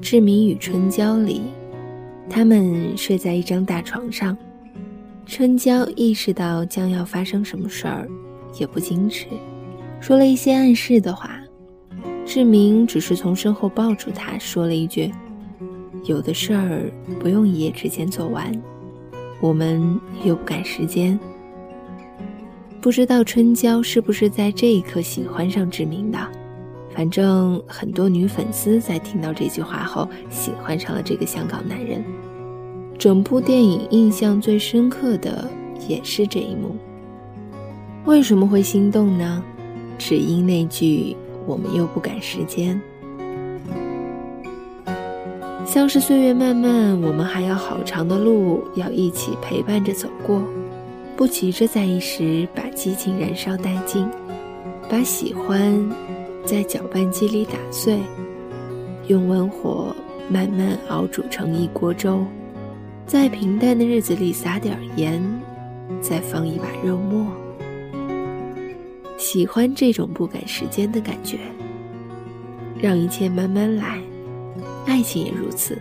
志明与春娇里，他们睡在一张大床上。春娇意识到将要发生什么事儿，也不矜持，说了一些暗示的话。志明只是从身后抱住她，说了一句：“有的事儿不用一夜之间做完，我们又不赶时间。”不知道春娇是不是在这一刻喜欢上志明的。反正很多女粉丝在听到这句话后，喜欢上了这个香港男人。整部电影印象最深刻的也是这一幕。为什么会心动呢？只因那句“我们又不赶时间”。像是岁月漫漫，我们还有好长的路要一起陪伴着走过，不急着在一时把激情燃烧殆尽，把喜欢。在搅拌机里打碎，用文火慢慢熬煮成一锅粥，在平淡的日子里撒点盐，再放一把肉末。喜欢这种不赶时间的感觉，让一切慢慢来。爱情也如此，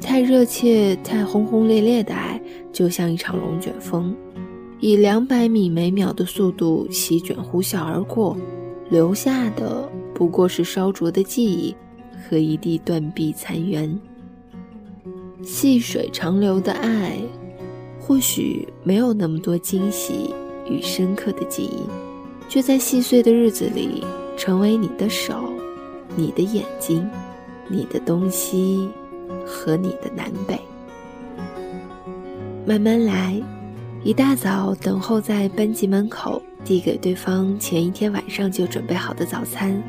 太热切、太轰轰烈烈的爱，就像一场龙卷风，以两百米每秒的速度席卷呼啸而过。留下的不过是烧灼的记忆和一地断壁残垣。细水长流的爱，或许没有那么多惊喜与深刻的记忆，却在细碎的日子里成为你的手、你的眼睛、你的东西和你的南北。慢慢来，一大早等候在班级门口。递给对方前一天晚上就准备好的早餐，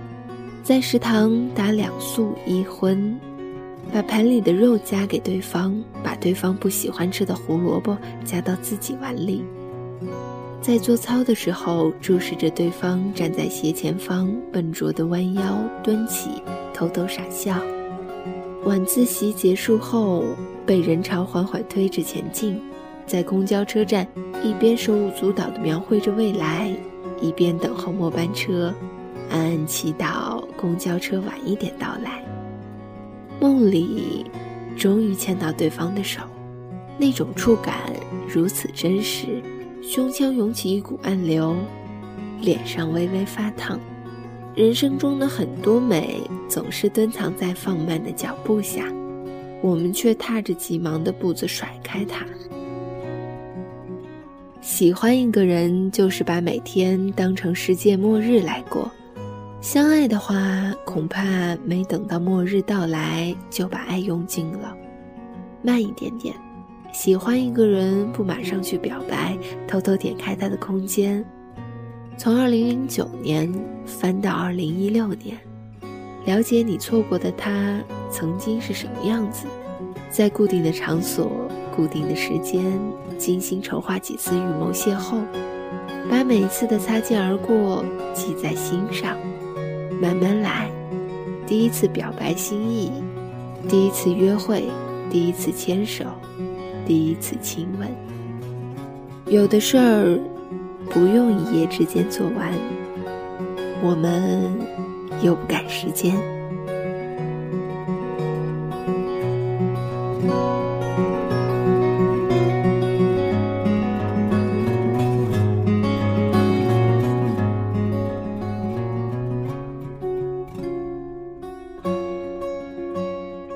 在食堂打两素一荤，把盘里的肉夹给对方，把对方不喜欢吃的胡萝卜夹到自己碗里。在做操的时候，注视着对方站在斜前方，笨拙的弯腰蹲起，偷偷傻笑。晚自习结束后，被人潮缓缓推着前进。在公交车站，一边手舞足蹈地描绘着未来，一边等候末班车，暗暗祈祷公交车晚一点到来。梦里，终于牵到对方的手，那种触感如此真实，胸腔涌起一股暗流，脸上微微发烫。人生中的很多美，总是蹲藏在放慢的脚步下，我们却踏着急忙的步子甩开它。喜欢一个人，就是把每天当成世界末日来过。相爱的话，恐怕没等到末日到来，就把爱用尽了。慢一点点，喜欢一个人，不马上去表白，偷偷点开他的空间，从二零零九年翻到二零一六年，了解你错过的他曾经是什么样子，在固定的场所。固定的时间，精心筹划几次预谋邂逅，把每一次的擦肩而过记在心上，慢慢来。第一次表白心意，第一次约会，第一次牵手，第一次亲吻。有的事儿不用一夜之间做完，我们又不赶时间。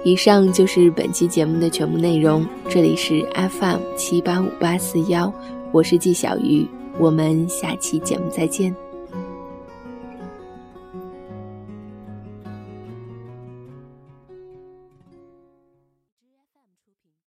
以上就是本期节目的全部内容。这里是 FM 七八五八四幺，我是季小鱼，我们下期节目再见。